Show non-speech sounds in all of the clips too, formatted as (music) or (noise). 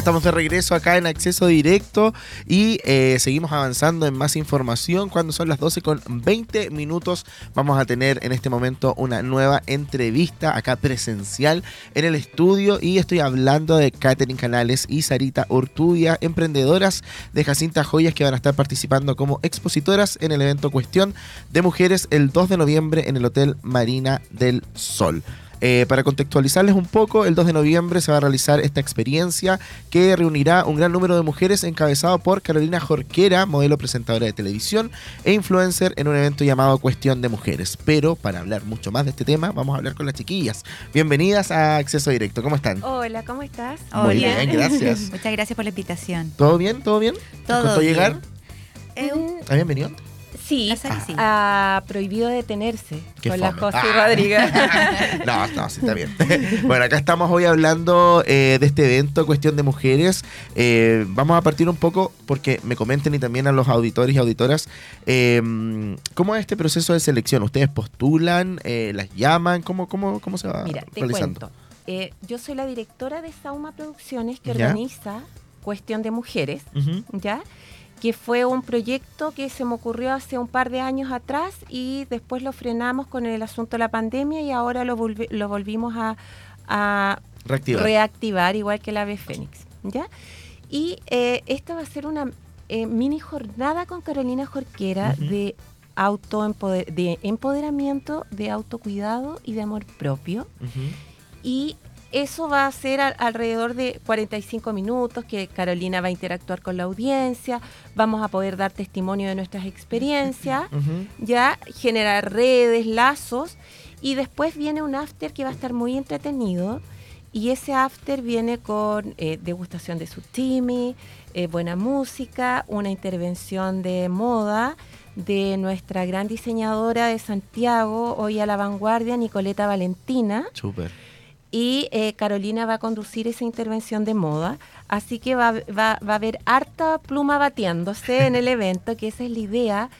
estamos de regreso acá en acceso directo y eh, seguimos avanzando en más información. Cuando son las 12 con 20 minutos vamos a tener en este momento una nueva entrevista acá presencial en el estudio y estoy hablando de Catherine Canales y Sarita Ortubia, emprendedoras de Jacinta Joyas que van a estar participando como expositoras en el evento Cuestión de Mujeres el 2 de noviembre en el Hotel Marina del Sol. Eh, para contextualizarles un poco, el 2 de noviembre se va a realizar esta experiencia que reunirá un gran número de mujeres encabezado por Carolina Jorquera, modelo presentadora de televisión e influencer en un evento llamado Cuestión de Mujeres. Pero para hablar mucho más de este tema, vamos a hablar con las chiquillas. Bienvenidas a Acceso Directo, ¿cómo están? Hola, ¿cómo estás? Muy bien, gracias. (laughs) Muchas gracias por la invitación. ¿Todo bien? ¿Todo bien? Todo ¿Costó bien. llegar? Eh, un- ¿Habían venido? Sí, La ah, prohibido detenerse Qué con la fome. José Ah. Rodríguez. (laughs) no, no, sí está bien. (laughs) bueno, acá estamos hoy hablando eh, de este evento, Cuestión de Mujeres. Eh, vamos a partir un poco porque me comenten y también a los auditores y auditoras, eh, ¿cómo es este proceso de selección? ¿Ustedes postulan, eh, las llaman? ¿Cómo, cómo, cómo se va Mira, te realizando? cuento. Eh, yo soy la directora de Sauma Producciones que Ya. organiza Cuestión de Mujeres. ¿ya? Que fue un proyecto que se me ocurrió hace un par de años atrás y después lo frenamos con el asunto de la pandemia y ahora lo, volvi- lo volvimos a, a Reactivar. reactivar igual que la ave Fénix, ¿ya? Y eh, esta va a ser una eh, mini jornada con Carolina Jorquera de autoempoder de empoderamiento, de autocuidado y de amor propio. Y eso va a ser al- alrededor de 45 minutos que Carolina va a interactuar con la audiencia, vamos a poder dar testimonio de nuestras experiencias, ya generar redes, lazos y después viene un after que va a estar muy entretenido y ese after viene con eh, degustación de sutimi, eh, buena música, una intervención de moda de nuestra gran diseñadora de Santiago, hoy a la vanguardia, Nicoleta Valentina. Súper. Y eh, Carolina va a conducir esa intervención de moda, así que va, va- va a haber harta pluma batiéndose en el evento, que esa es la idea,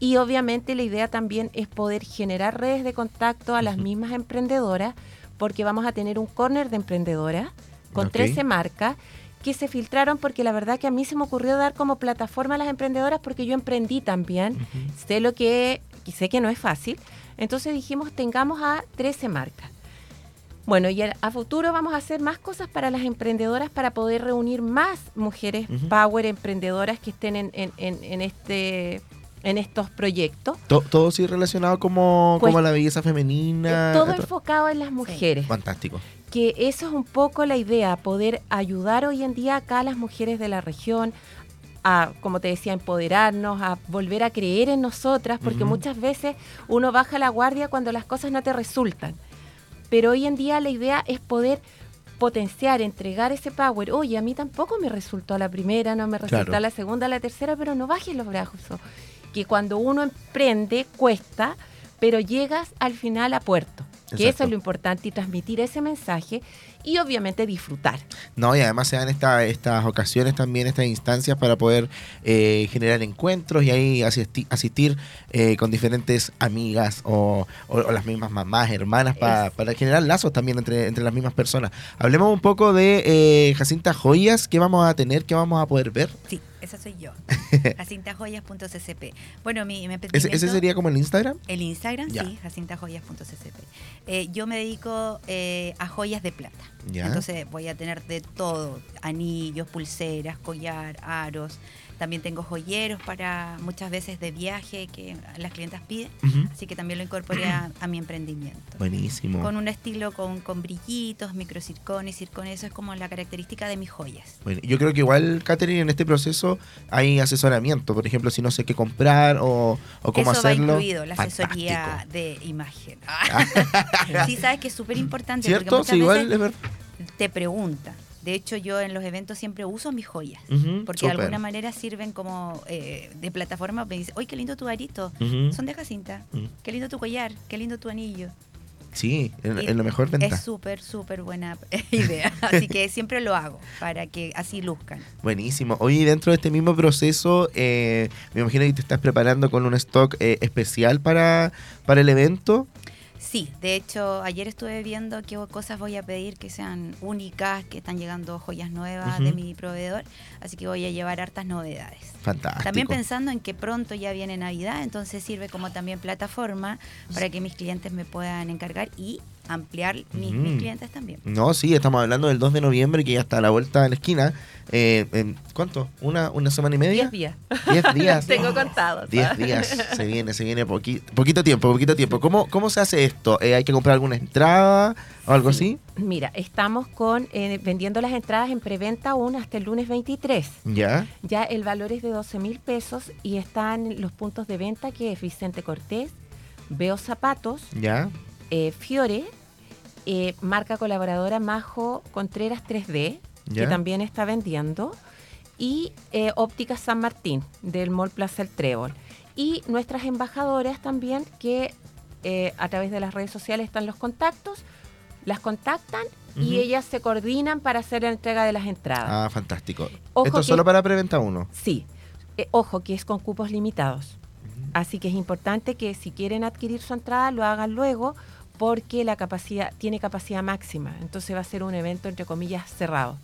y obviamente la idea también es poder generar redes de contacto a las mismas emprendedoras, porque vamos a tener un corner de emprendedoras con Ok. 13 marcas que se filtraron porque la verdad que a mí se me ocurrió dar como plataforma a las emprendedoras porque yo emprendí también, sé lo que, y sé que no es fácil, entonces dijimos tengamos a 13 marcas. Bueno, y a, a futuro vamos a hacer más cosas para las emprendedoras para poder reunir más mujeres power emprendedoras que estén en, en- en- en este en estos proyectos. To- Todo sí relacionado como, como Pues- la belleza femenina. Eh, Todo enfocado en las mujeres. Fantástico. que eso es un poco la idea, poder ayudar hoy en día acá a las mujeres de la región a, como te decía, empoderarnos, a volver a creer en nosotras, porque muchas veces uno baja la guardia cuando las cosas no te resultan. Pero hoy en día la idea es poder potenciar, entregar ese power. Oye, a mí tampoco me resultó la primera, no me resultó Claro. la segunda, la tercera, pero no bajes los brazos. Que cuando uno emprende cuesta, pero llegas al final a puerto. Que eso es lo importante y transmitir ese mensaje y obviamente disfrutar. No, y además se dan esta- estas ocasiones también, estas instancias para poder eh, generar encuentros y ahí asisti- asistir eh, con diferentes amigas o, o- o las mismas mamás, hermanas, pa- para generar lazos también entre, entre las mismas personas. Hablemos un poco de eh, Jacinta Joyas, ¿qué vamos a tener, qué vamos a poder ver? Sí, esa soy yo. (laughs) jacintajoyas.ccp. Bueno, mi, mi ¿Ese, sería como el Instagram? El Instagram, Ya. sí, jacintajoyas.ccp. Eh, yo me dedico eh, a joyas de plata. Ya. Entonces voy a tener de todo, anillos, pulseras, collar, aros. También tengo joyeros para muchas veces de viaje que las clientas piden. Así que también lo incorporé a, a mi emprendimiento. Buenísimo. Con un estilo con, con brillitos, microcircones, circones. Eso es como la característica de mis joyas. Bueno, yo creo que igual, Katherine, en este proceso hay asesoramiento. Por ejemplo, si no sé qué comprar o, o cómo Eso hacerlo. va incluido, la asesoría de imagen. (laughs) sí, sabes que es súper importante. ¿Cierto? Porque Sí, igual veces es verdad. Te preguntan. De hecho, yo en los eventos siempre uso mis joyas. Porque de alguna manera sirven como eh, de plataforma. Me dicen, ¡Uy, qué lindo tu arito! Ujú. Son de Jacinta. Qué lindo tu collar. Qué lindo tu anillo. Sí, en lo mejor venta. Es súper, súper buena (laughs) idea. Así que siempre lo hago para que así luzcan. Buenísimo. Oye, y dentro de este mismo proceso, eh, me imagino que te estás preparando con un stock eh, especial para, para el evento. Sí, de hecho, ayer estuve viendo qué cosas voy a pedir que sean únicas, que están llegando joyas nuevas de mi proveedor, así que voy a llevar hartas novedades. Fantástico. También pensando en que pronto ya viene Navidad, entonces sirve como también plataforma para que mis clientes me puedan encargar y ampliar mis, mis Ujú. clientes también. No, sí, estamos hablando del 2 de noviembre, que ya está a la vuelta de la esquina. Eh, en- ¿Cuánto? ¿Una, ¿Una semana y media? Diez días. Diez días. (laughs) Tengo contados. 10 días. Se viene, se viene poqui- poquito tiempo, poquito tiempo. ¿Cómo, cómo se hace esto? Eh, ¿Hay que comprar alguna entrada o algo así? Mira, estamos con eh, vendiendo las entradas en preventa aún hasta el lunes 23. ¿Ya? Ya el valor es de 12 mil pesos y están los puntos de venta que es Vicente Cortés, Veo Zapatos, ¿Ya? eh, Fiore, marca colaboradora Majo Contreras 3D, ¿Ya? que también está vendiendo, y Óptica San Martín del Mall Plaza El Trébol. Y nuestras embajadoras también, que eh, a través de las redes sociales están los contactos, las contactan y ellas se coordinan para hacer la entrega de las entradas. Ah, fantástico. Ojo Esto es que- solo para preventa 1. Sí, Eh, ojo que es con cupos limitados. Así que es importante que si quieren adquirir su entrada lo hagan luego porque la capacidad tiene capacidad máxima. Entonces va a ser un evento entre comillas cerrado.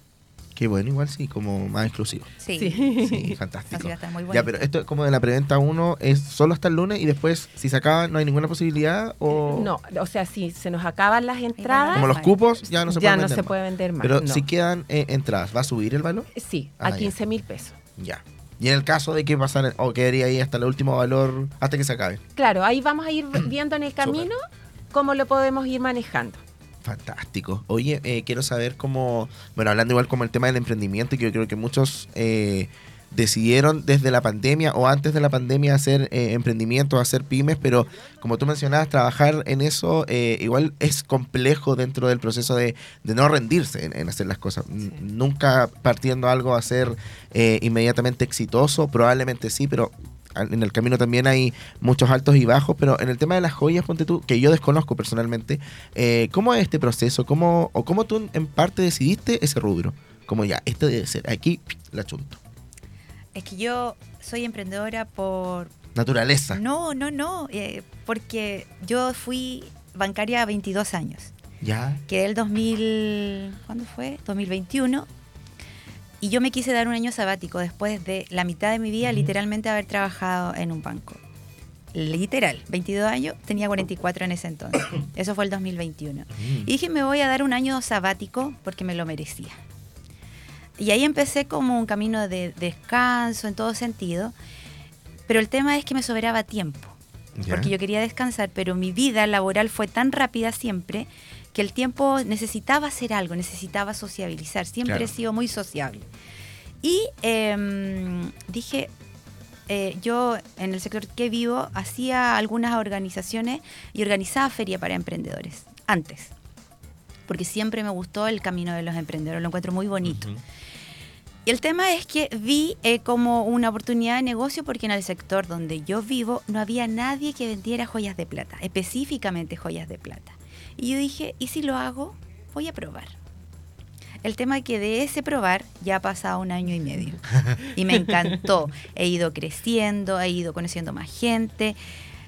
Qué bueno, igual sí, como más exclusivo. Sí, Sí. Sí, (laughs) fantástico. Estar muy bueno. Ya, pero esto es como de la preventa 1 es solo hasta el lunes y después, si se acaba, no hay ninguna posibilidad o... No, o sea, si se nos acaban las entradas, Como los cupos, ya no se ya pueden no vender se más. puede vender más. Pero no. si quedan eh, entradas, ¿va a subir el valor? Sí, Ah, a ya. 15 mil pesos. Ya. Y en el caso de que pasara, o quedaría ahí hasta el último valor, hasta que se acabe. Claro, ahí vamos a ir (clears throat) viendo en el camino cómo lo podemos ir manejando. Fantástico. Oye, eh, quiero saber cómo, bueno, hablando igual como el tema del emprendimiento, que yo creo que muchos eh, decidieron desde la pandemia o antes de la pandemia hacer eh, emprendimientos, hacer pymes, pero como tú mencionabas, trabajar en eso eh, igual es complejo dentro del proceso de, de no rendirse en, en hacer las cosas. Nunca partiendo algo a ser eh, inmediatamente exitoso, probablemente sí, pero en el camino también hay muchos altos y bajos, pero en el tema de las joyas, ponte tú, que yo desconozco personalmente, eh, ¿cómo es este proceso? ¿Cómo, ¿O cómo tú en parte decidiste ese rubro? Como ya, este debe ser, aquí la chunto. Es que yo soy emprendedora por... Naturaleza. No, no, no, eh, porque yo fui bancaria a 22 años. Ya. Quedé el 2000, ¿cuándo fue? 2021. Y yo me quise dar un año sabático después de la mitad de mi vida literalmente haber trabajado en un banco. Literal, 22 años, tenía 44 en ese entonces. (coughs) Eso fue el 2021. Y dije, me voy a dar un año sabático porque me lo merecía. Y ahí empecé como un camino de descanso en todo sentido. Pero el tema es que me sobraba tiempo porque yo quería descansar, pero mi vida laboral fue tan rápida siempre que el tiempo necesitaba hacer algo, necesitaba sociabilizar. Siempre Claro. he sido muy sociable. Y em, dije, eh, yo en el sector que vivo hacía algunas organizaciones y organizaba feria para emprendedores, antes, porque siempre me gustó el camino de los emprendedores, lo encuentro muy bonito. Y el tema es que vi eh, como una oportunidad de negocio porque en el sector donde yo vivo no había nadie que vendiera joyas de plata, específicamente joyas de plata. Y yo dije, ¿y si lo hago? Voy a probar. El tema es que de ese probar ya ha pasado un año y medio. (laughs) Y me encantó. He ido creciendo, he ido conociendo más gente.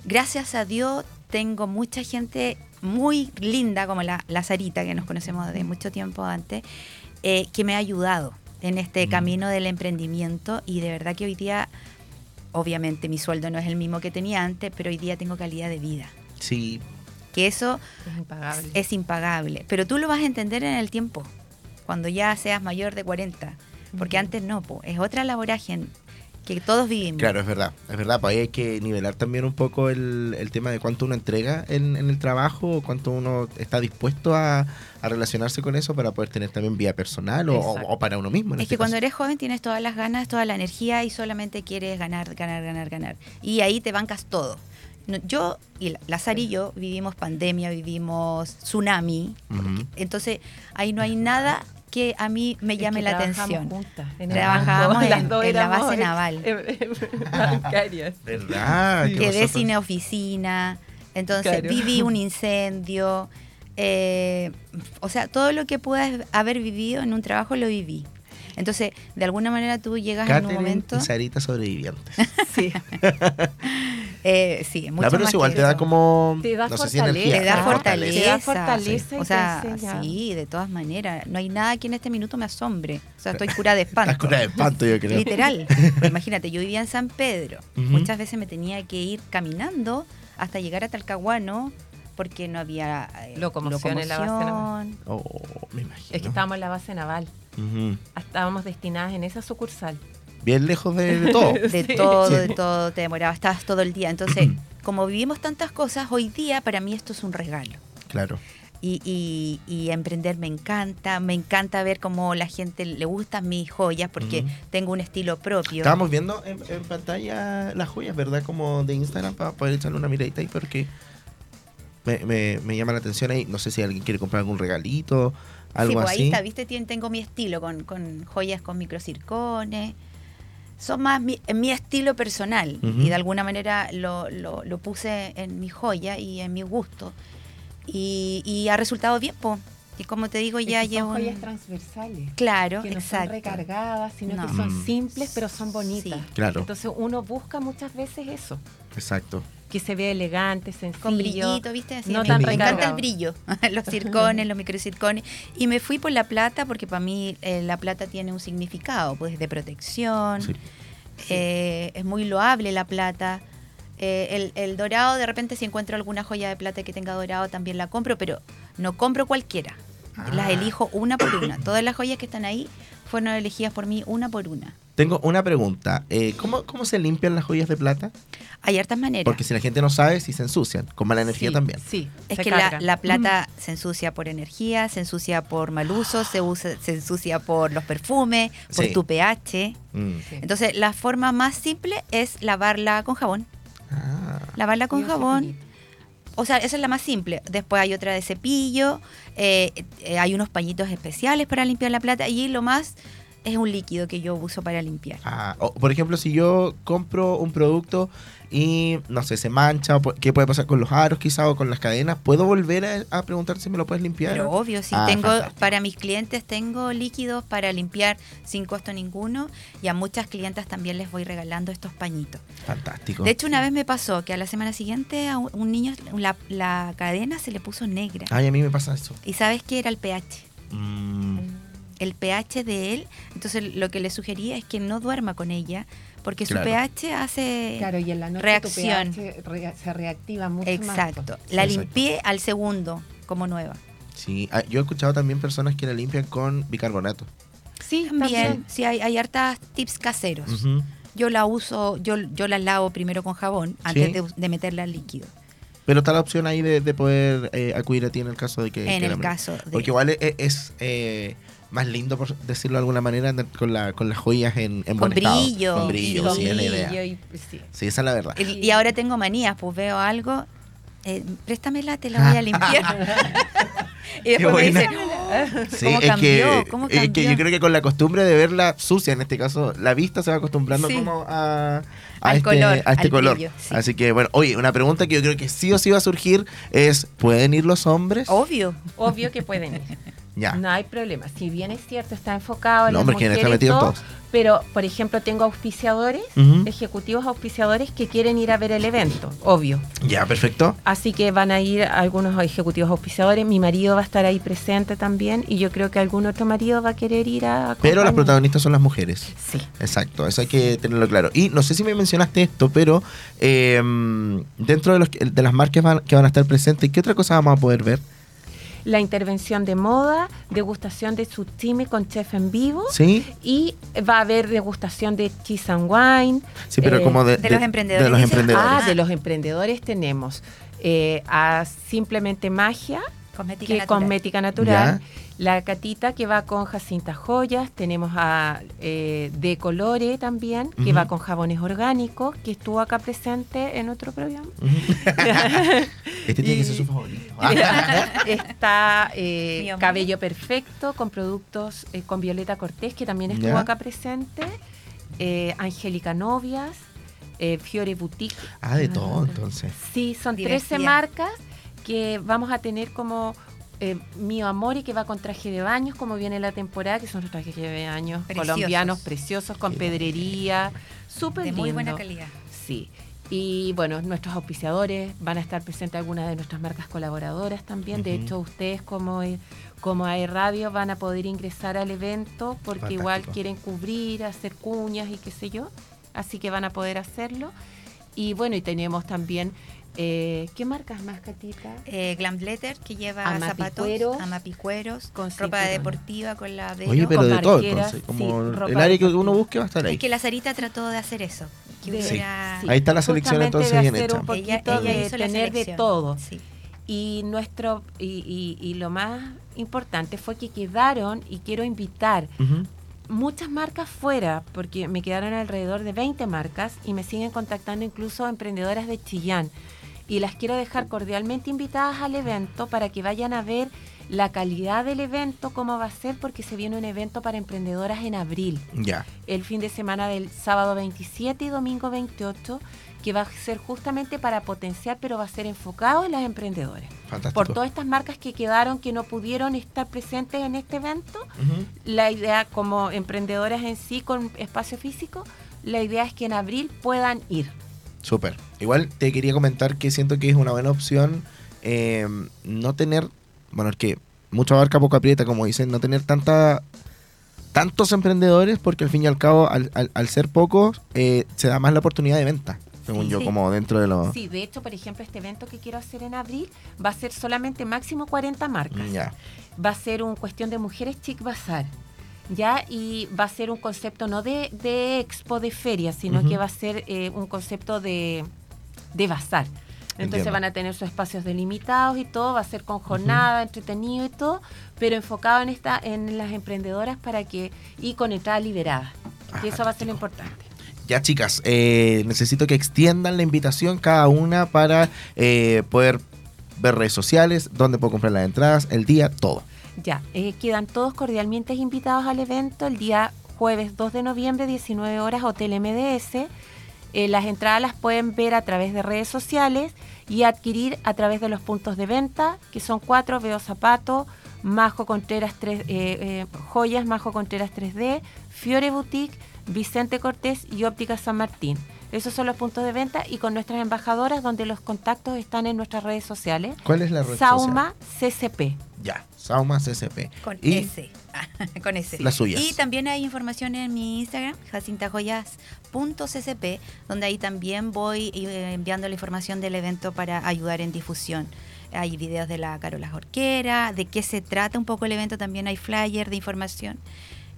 Gracias a Dios tengo mucha gente muy linda, como la, la Sarita, que nos conocemos de mucho tiempo antes, eh, que me ha ayudado en este Mm. camino del emprendimiento. Y de verdad que hoy día, obviamente mi sueldo no es el mismo que tenía antes, pero hoy día tengo calidad de vida. Sí, Que eso Es impagable. es impagable. Pero tú lo vas a entender en el tiempo, cuando ya seas mayor de 40. Porque antes no, po, es otra laboraje que todos vivimos. claro, es verdad. Es verdad, pues ahí hay que nivelar también un poco el, el tema de cuánto uno entrega en, en el trabajo, o cuánto uno está dispuesto a, a relacionarse con eso para poder tener también vida personal o, o- Exacto. o para uno mismo. en Es este que cuando eres joven tienes todas las ganas, toda la energía y solamente quieres ganar, ganar, ganar, ganar. Y ahí te bancas todo. No, Yo y la- la Sari y yo vivimos pandemia, vivimos tsunami. Entonces ahí no hay nada que a mí me Es llame que la atención. juntas en Trabajábamos banco, en- la base naval. (laughs) bancarias. ¿Verdad? Sí. Que Quedé vosotros- sin oficina, entonces Claro. viví (laughs) un incendio. eh, o sea, todo lo que puedas haber vivido en un trabajo lo viví. Entonces, de alguna manera tú llegas en un Catherine momento. y Sarita sobrevivientes. (laughs) Sí. Eh, sí, mucho No, pero más igual que te da como. Te da no sé si fortaleza. energía. Te da Ah, fortaleza. te da fortaleza y O sea, sí, de todas maneras. No hay nada que en este minuto me asombre. O sea, estoy cura de espanto. Estás cura de espanto, yo creo. Literal. (laughs) Imagínate, yo vivía en San Pedro. Muchas veces me tenía que ir caminando hasta llegar a Talcahuano porque no había eh, Locomoción en la base locomoción. Oh, me imagino. Es que estábamos en la base naval. Ujú. Estábamos destinadas en esa sucursal. Bien lejos de, de todo. (laughs) De Sí. todo, Sí. de todo, te demoraba, estabas todo el día. Entonces, (clears throat) como vivimos tantas cosas, hoy día para mí esto es un regalo. claro. Y, y- y emprender me encanta, me encanta ver cómo la gente le gustan mis joyas porque tengo un estilo propio. Estábamos viendo en, en pantalla las joyas, ¿verdad? Como de Instagram para poder echarle una miradita ahí porque me, me- me llama la atención ahí. No sé si alguien quiere comprar algún regalito, algo sí, pues así. ahí está, viste, Tien- tengo mi estilo con, con joyas con microcircones. Son más mi, mi estilo personal Ujú. y de alguna manera lo, lo- lo puse en mi joya y en mi gusto. Y, y ha resultado bien, po. Y como te digo, ya llevo. son un- joyas transversales. Claro, que no exacto. son recargadas, sino No. que son simples, pero son bonitas. Sí. Claro, Entonces uno busca muchas veces eso, exacto. Que se vea elegante, sencillo. con brillito, ¿viste? Así, no me, tan me encanta el brillo, (laughs) (laughs) los circones, los microcircones. Y me fui por la plata porque para mí eh, la plata tiene un significado, pues de protección. Sí. Eh, es muy loable la plata. Eh, el, el dorado, de repente si encuentro alguna joya de plata que tenga dorado, también la compro, pero no compro cualquiera. Las Ah. elijo una por una. Todas las joyas que están ahí fueron elegidas por mí una por una. Tengo una pregunta. Eh, ¿cómo, ¿Cómo se limpian las joyas de plata? Hay hartas maneras. Porque si la gente no sabe, si se ensucian. Con mala energía Sí, también. Sí, Es se que la, la plata se ensucia por energía, se ensucia por mal uso, se, usa- se ensucia por los perfumes, por Sí. tu pH. Mm. Sí. Entonces, la forma más simple es lavarla con jabón. Ah, Lavarla con jabón. O sea, esa es la más simple. Después hay otra de cepillo, eh, eh, hay unos pañitos especiales para limpiar la plata y lo más es un líquido que yo uso para limpiar. ah. O, por ejemplo, si yo compro un producto y, no sé, se mancha, o ¿qué puede pasar con los aros quizá o con las cadenas? ¿Puedo volver a, a preguntar si me lo puedes limpiar? Pero obvio, sí, Ah, tengo fantástico. para mis clientes tengo líquidos para limpiar sin costo ninguno y a muchas clientas también les voy regalando estos pañitos. Fantástico. De hecho, una vez me pasó que a la semana siguiente a un, un niño la, la cadena se le puso negra. Ay, a mí me pasa eso. ¿Y sabes qué era el pH? Mm, El pH de él. Entonces, lo que le sugería es que no duerma con ella porque su Claro. pH hace... Claro, y en la noche Reacción. tu pH rea- se reactiva mucho Exacto. más. pues. La Exacto. limpié al segundo como nueva. sí, Ah, yo he escuchado también personas que la limpian con bicarbonato. Sí, También, sí, hay, hay hartas tips caseros. Yo la uso, yo, yo la lavo primero con jabón antes Sí. de, de meterla al líquido. Pero está la opción ahí de, de poder eh, acudir a ti en el caso de que... en que el la- caso de... Porque igual es, es, eh, más lindo, por decirlo de alguna manera, con, la, con las joyas en, en Con buen estado. brillo. Con brillo, Con sí, es la idea. brillo y- sí. Sí, esa es la verdad. Y, y ahora tengo manías, pues veo algo, eh, préstamela, te la voy a limpiar. (laughs) y después me buena. dice, Sí, ¿cómo es cambió? que, ¿Cómo es que yo creo que con la costumbre de verla sucia, en este caso, la vista se va acostumbrando Sí. como a, a Al este, color, a este al color. brillo, sí. Así que, bueno, oye, una pregunta que yo creo que sí o sí va a surgir es, ¿pueden ir los hombres? obvio. Obvio que pueden ir. Ya. No hay problema. Si bien es cierto, está enfocado en No, las hombre, ¿quién está mujeres metido en todo, pero, por ejemplo, tengo auspiciadores, ejecutivos auspiciadores que quieren ir a ver el evento, obvio. Ya, perfecto. Así que van a ir algunos ejecutivos auspiciadores. Mi marido va a estar ahí presente también y yo creo que algún otro marido va a querer ir a. Pero las protagonistas son las mujeres. Sí. Exacto, eso hay que tenerlo claro. Y no sé si me mencionaste esto, pero eh, dentro de, los, de las marcas van- que van a estar presentes, ¿qué otra cosa vamos a poder ver? La intervención de moda, degustación de sutime con chef en vivo. ¿Sí? Y va a haber degustación de cheese and wine. Sí, pero Eh, como de, de los emprendedores, De los emprendedores. Ah, de los emprendedores tenemos eh, a Simplemente Magia, Cosmética que es natural. cosmética natural. Ya. La catita que va con Jacinta Joyas. Tenemos a eh, De Colore también, que va con jabones orgánicos, que estuvo acá presente en otro programa. (laughs) este tiene que ser su favorito. (laughs) Está eh. Cabello Perfecto con productos eh, con Violeta Cortés, que también estuvo acá presente. eh, Angélica Novias, eh, Fiore Boutique. Ah, de todo, entonces. Sí, son Divertida. 13 marcas que vamos a tener como eh, Mío Amor y que va con traje de baños, como viene la temporada, que son los trajes de baños Preciosos. colombianos preciosos, con pedrería, súper De muy buena lindo. calidad. Sí. Y bueno, nuestros auspiciadores van a estar presentes algunas de nuestras marcas colaboradoras también. De hecho, ustedes como, eh, como AE Radio van a poder ingresar al evento porque igual quieren cubrir, hacer cuñas y qué sé yo. Así que van a poder hacerlo. Y bueno, y tenemos también, eh, ¿qué marcas más, Catita? Eh, Glam Letter, que lleva Amapicueros. zapatos, amapicueros, Con ropa cinturón. deportiva con la velo. Oye, pero con de todo entonces. Como sí, ropa el área que uno busque va a estar ahí. Es que la Sarita trató de hacer eso. Que De- hubiera- sí. Ahí está la selección entonces de bien hecha. un poquito Ella, ella de hizo la tener de todo. Sí. Y nuestro y, y- y lo más importante fue que quedaron y quiero invitar muchas marcas fuera, porque me quedaron alrededor de 20 marcas y me siguen contactando incluso emprendedoras de Chillán. Y las quiero dejar cordialmente invitadas al evento para que vayan a ver la calidad del evento, cómo va a ser, porque se viene un evento para emprendedoras en abril Ya. el fin de semana del sábado 27 y domingo 28, que va a ser justamente para potenciar, pero va a ser enfocado en las emprendedoras. Fantástico. Por todas estas marcas que quedaron, que no pudieron estar presentes en este evento, la idea como emprendedoras en sí con espacio físico, la idea es que en abril puedan ir. Súper. Igual te quería comentar que siento que es una buena opción eh, no tener, bueno, es que mucha barca poco aprieta, como dicen, no tener tanta tantos emprendedores porque al fin y al cabo, al, al- al ser pocos, eh, se da más la oportunidad de venta, según Sí. yo, Sí. como dentro de los... Sí, de hecho, por ejemplo, este evento que quiero hacer en abril va a ser solamente máximo 40 marcas. Va a ser un cuestión de mujeres chic bazar. ¿Ya? Y va a ser un concepto no de, de expo, de feria, sino que va a ser eh, un concepto de, de bazar. Entonces Entiendo. van a tener sus espacios delimitados y todo, va a ser con jornada, entretenido y todo, pero enfocado en esta, en las emprendedoras para que, y con entrada liberada. Ah, que eso va a ser lo importante. Ya chicas, eh, necesito que extiendan la invitación cada una para eh, poder ver redes sociales, dónde puedo comprar las entradas, el día, todo. Ya, eh, quedan todos cordialmente invitados al evento el día jueves 2 de noviembre, 19 horas, Hotel MDS. Eh, las entradas las pueden ver a través de redes sociales y adquirir a través de los puntos de venta, que son cuatro, Veo Zapato, Majo Contreras 3, eh, eh, Joyas, Majo Contreras 3D, Fiore Boutique, Vicente Cortés y Óptica San Martín. Esos son los puntos de venta y con nuestras embajadoras donde los contactos están en nuestras redes sociales. ¿Cuál es la red Sauma CCP. Ya, Sauma CCP. Con Y S. (laughs) con S. Las suyas. Y también hay información en mi Instagram, jacintajoyas.ccp, donde ahí también voy eh, enviando la información del evento para ayudar en difusión. Hay videos de la Carola Jorquera, de qué se trata un poco el evento, también hay flyer de información.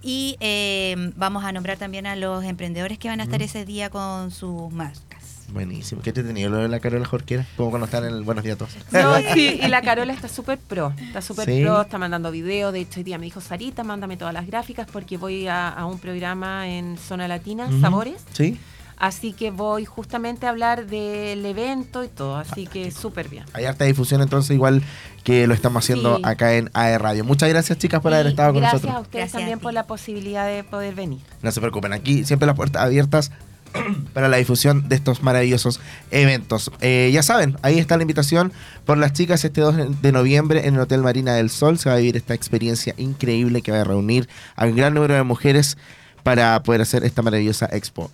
Y eh, vamos a nombrar también a los emprendedores que van a estar Mm. ese día con sus marcas. Buenísimo. ¿Qué te tenía lo de la Carola Jorquera? Como cuando están en el Buenos Días a Todos. No, (laughs) sí, y la Carola está súper pro, está súper Sí. pro, está mandando videos, de hecho hoy día me dijo Sarita, mándame todas las gráficas porque voy a, a un programa en Zona Latina. Sabores, Sí. así que voy justamente a hablar del evento y todo, así que súper bien. Hay harta difusión entonces igual que lo estamos haciendo Sí. acá en AE Radio. Muchas gracias chicas por haber estado con gracias nosotros. a ustedes Gracias a también ti. por la posibilidad de poder venir. No se preocupen, aquí siempre las puertas abiertas (clears throat) para la difusión de estos maravillosos eventos. Eh, ya saben, ahí está la invitación por las chicas este 2 de noviembre en el Hotel Marina del Sol. Se va a vivir esta experiencia increíble que va a reunir a un gran número de mujeres para poder hacer esta maravillosa expo.